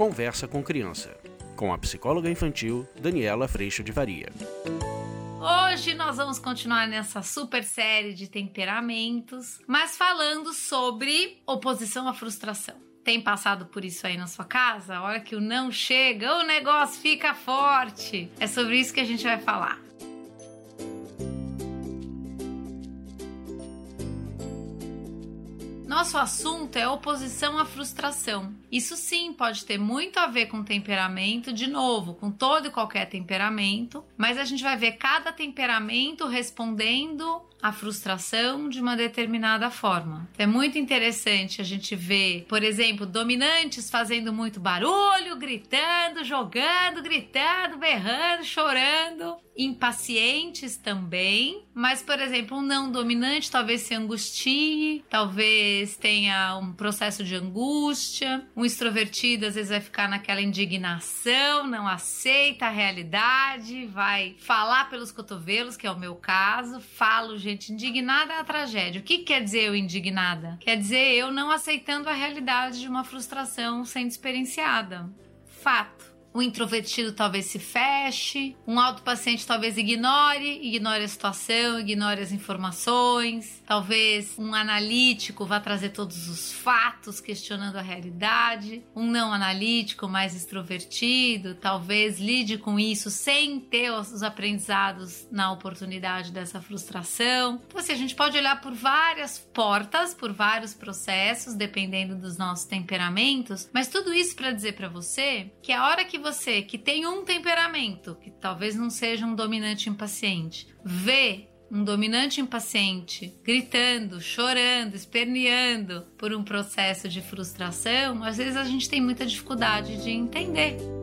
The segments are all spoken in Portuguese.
Conversa com Criança, com a psicóloga infantil Daniela Freixo de Varia. Hoje nós vamos continuar nessa super série de temperamentos, mas falando sobre oposição à frustração. Tem passado por isso aí na sua casa? A hora que o não chega, o negócio fica forte. É sobre isso que a gente vai falar. Nosso assunto é oposição à frustração. Isso sim pode ter muito a ver com temperamento, de novo, com todo e qualquer temperamento, mas a gente vai ver cada temperamento respondendo à frustração de uma determinada forma. É muito interessante a gente ver, por exemplo, dominantes fazendo muito barulho, gritando, jogando, gritando, berrando, chorando, impacientes também, mas por exemplo, um não dominante talvez se angustie, talvez tenha um processo de angústia, um extrovertido às vezes vai ficar naquela indignação, não aceita a realidade, vai falar pelos cotovelos, que é o meu caso. Falo, gente, indignada é a tragédia. O que quer dizer eu indignada? Quer dizer eu não aceitando a realidade de uma frustração sendo experienciada. Fato. O introvertido talvez se feche, um autopaciente talvez ignore, ignore a situação, ignore as informações. Talvez um analítico vá trazer todos os fatos, questionando a realidade. Um não analítico, mais extrovertido, talvez lide com isso sem ter os aprendizados na oportunidade dessa frustração. Então, assim, a gente pode olhar por várias portas, por vários processos, dependendo dos nossos temperamentos, mas tudo isso para dizer para você que a hora que você que tem um temperamento, que talvez não seja um dominante impaciente, vê um dominante impaciente gritando, chorando, esperneando por um processo de frustração, às vezes a gente tem muita dificuldade de entender.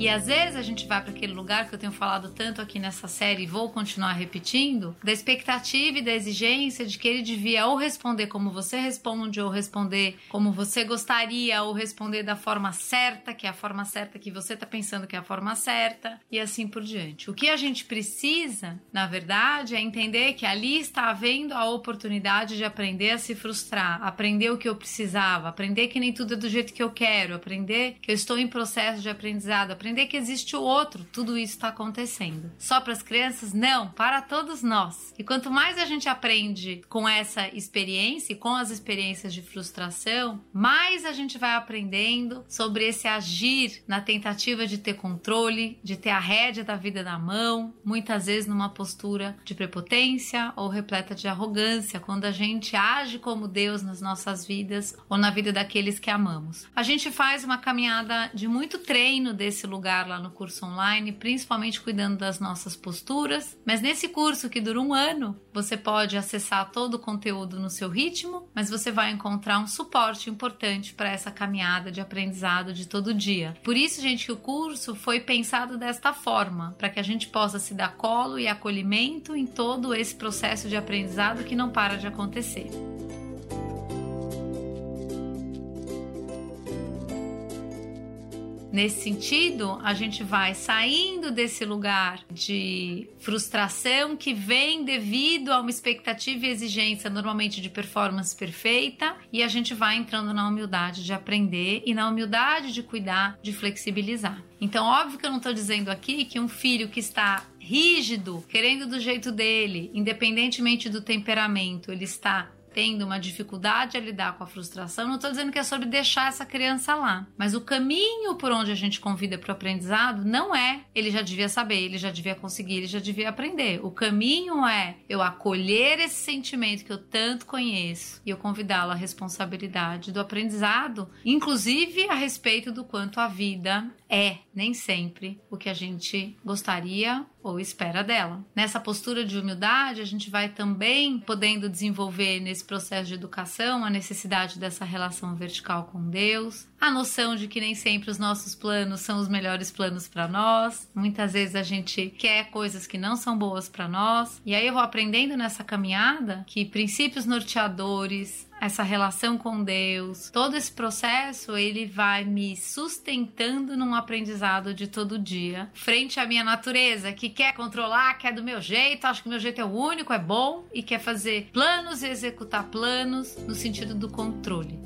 E às vezes a gente vai para aquele lugar que eu tenho falado tanto aqui nessa série e vou continuar repetindo, da expectativa e da exigência de que ele devia ou responder como você responde, ou responder como você gostaria, ou responder da forma certa, que é a forma certa que você está pensando que é a forma certa, e assim por diante. O que a gente precisa, na verdade, é entender que ali está havendo a oportunidade de aprender a se frustrar, aprender o que eu precisava, aprender que nem tudo é do jeito que eu quero, aprender que eu estou em processo de aprendizado, aprender aprender que existe o outro. Tudo isso está acontecendo. Só para as crianças? Não, para todos nós. E quanto mais a gente aprende com essa experiência e com as experiências de frustração, mais a gente vai aprendendo sobre esse agir na tentativa de ter controle, de ter a rédea da vida na mão, muitas vezes numa postura de prepotência ou repleta de arrogância, quando a gente age como Deus nas nossas vidas ou na vida daqueles que amamos. A gente faz uma caminhada de muito treino desse lugar lugar lá no curso online, principalmente cuidando das nossas posturas. Mas nesse curso que dura um ano, você pode acessar todo o conteúdo no seu ritmo, mas você vai encontrar um suporte importante para essa caminhada de aprendizado de todo dia. Por isso, gente, que o curso foi pensado desta forma, para que a gente possa se dar colo e acolhimento em todo esse processo de aprendizado que não para de acontecer. Nesse sentido, a gente vai saindo desse lugar de frustração que vem devido a uma expectativa e exigência, normalmente de performance perfeita, e a gente vai entrando na humildade de aprender e na humildade de cuidar, de flexibilizar. Então, óbvio que eu não estou dizendo aqui que um filho que está rígido, querendo do jeito dele, independentemente do temperamento, ele está tendo uma dificuldade a lidar com a frustração, não estou dizendo que é sobre deixar essa criança lá, mas o caminho por onde a gente convida para o aprendizado não é ele já devia saber, ele já devia conseguir, ele já devia aprender. O caminho é eu acolher esse sentimento que eu tanto conheço e eu convidá-lo à responsabilidade do aprendizado, inclusive a respeito do quanto a vida é nem sempre o que a gente gostaria ou espera dela. Nessa postura de humildade, a gente vai também podendo desenvolver nesse processo de educação a necessidade dessa relação vertical com Deus, a noção de que nem sempre os nossos planos são os melhores planos para nós. Muitas vezes a gente quer coisas que não são boas para nós. E aí eu vou aprendendo nessa caminhada que princípios norteadores, essa relação com Deus, todo esse processo, ele vai me sustentando num aprendizado de todo dia, frente à minha natureza, que quer controlar, quer do meu jeito, acho que meu jeito é o único, é bom e quer fazer planos e executar planos no sentido do controle.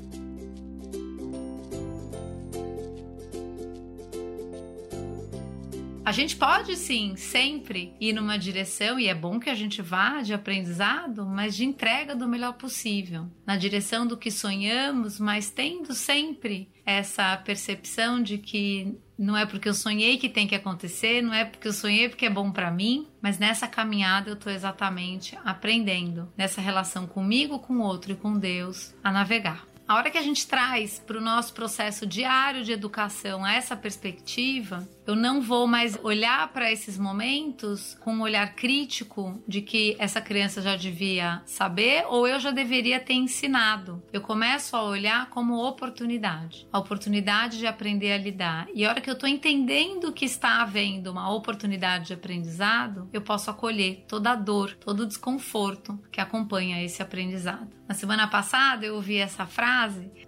A gente pode sim, sempre ir numa direção, e é bom que a gente vá de aprendizado, mas de entrega do melhor possível, na direção do que sonhamos, mas tendo sempre essa percepção de que não é porque eu sonhei que tem que acontecer, não é porque eu sonhei porque é bom para mim, mas nessa caminhada eu estou exatamente aprendendo nessa relação comigo, com o outro e com Deus a navegar. A hora que a gente traz para o nosso processo diário de educação essa perspectiva, eu não vou mais olhar para esses momentos com um olhar crítico de que essa criança já devia saber ou eu já deveria ter ensinado. Eu começo a olhar como oportunidade, a oportunidade de aprender a lidar. E a hora que eu estou entendendo que está havendo uma oportunidade de aprendizado, eu posso acolher toda a dor, todo o desconforto que acompanha esse aprendizado. Na semana passada eu ouvi essa frase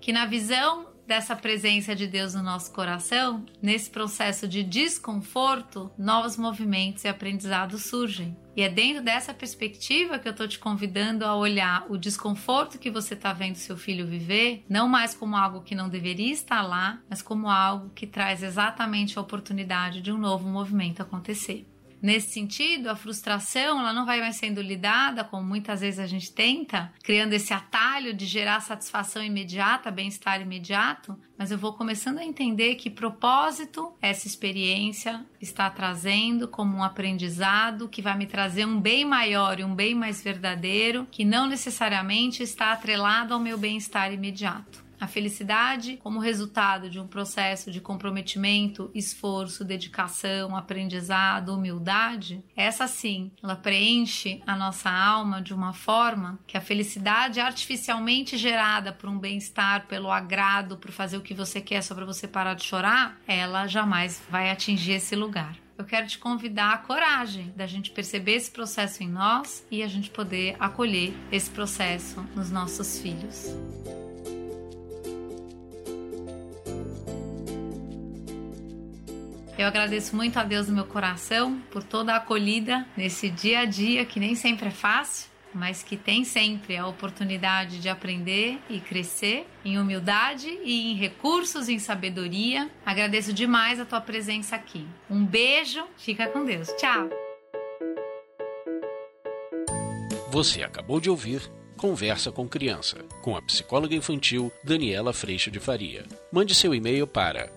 que na visão dessa presença de Deus no nosso coração, nesse processo de desconforto, novos movimentos e aprendizados surgem. E é dentro dessa perspectiva que eu estou te convidando a olhar o desconforto que você está vendo seu filho viver, não mais como algo que não deveria estar lá, mas como algo que traz exatamente a oportunidade de um novo movimento acontecer. Nesse sentido, a frustração ela não vai mais sendo lidada como muitas vezes a gente tenta, criando esse atalho de gerar satisfação imediata, bem-estar imediato, mas eu vou começando a entender que propósito essa experiência está trazendo como um aprendizado que vai me trazer um bem maior e um bem mais verdadeiro, que não necessariamente está atrelado ao meu bem-estar imediato. A felicidade, como resultado de um processo de comprometimento, esforço, dedicação, aprendizado, humildade, essa sim, ela preenche a nossa alma de uma forma que a felicidade artificialmente gerada por um bem-estar, pelo agrado, por fazer o que você quer só para você parar de chorar, ela jamais vai atingir esse lugar eu quero te convidar a coragem da gente perceber esse processo em nós e a gente poder acolher esse processo nos nossos filhos. Eu agradeço muito a Deus no meu coração por toda a acolhida nesse dia a dia que nem sempre é fácil, mas que tem sempre a oportunidade de aprender e crescer em humildade e em recursos, em sabedoria. Agradeço demais a tua presença aqui. Um beijo, fica com Deus. Tchau. Você acabou de ouvir Conversa com Criança, com a psicóloga infantil Daniela Freixo de Faria. Mande seu e-mail para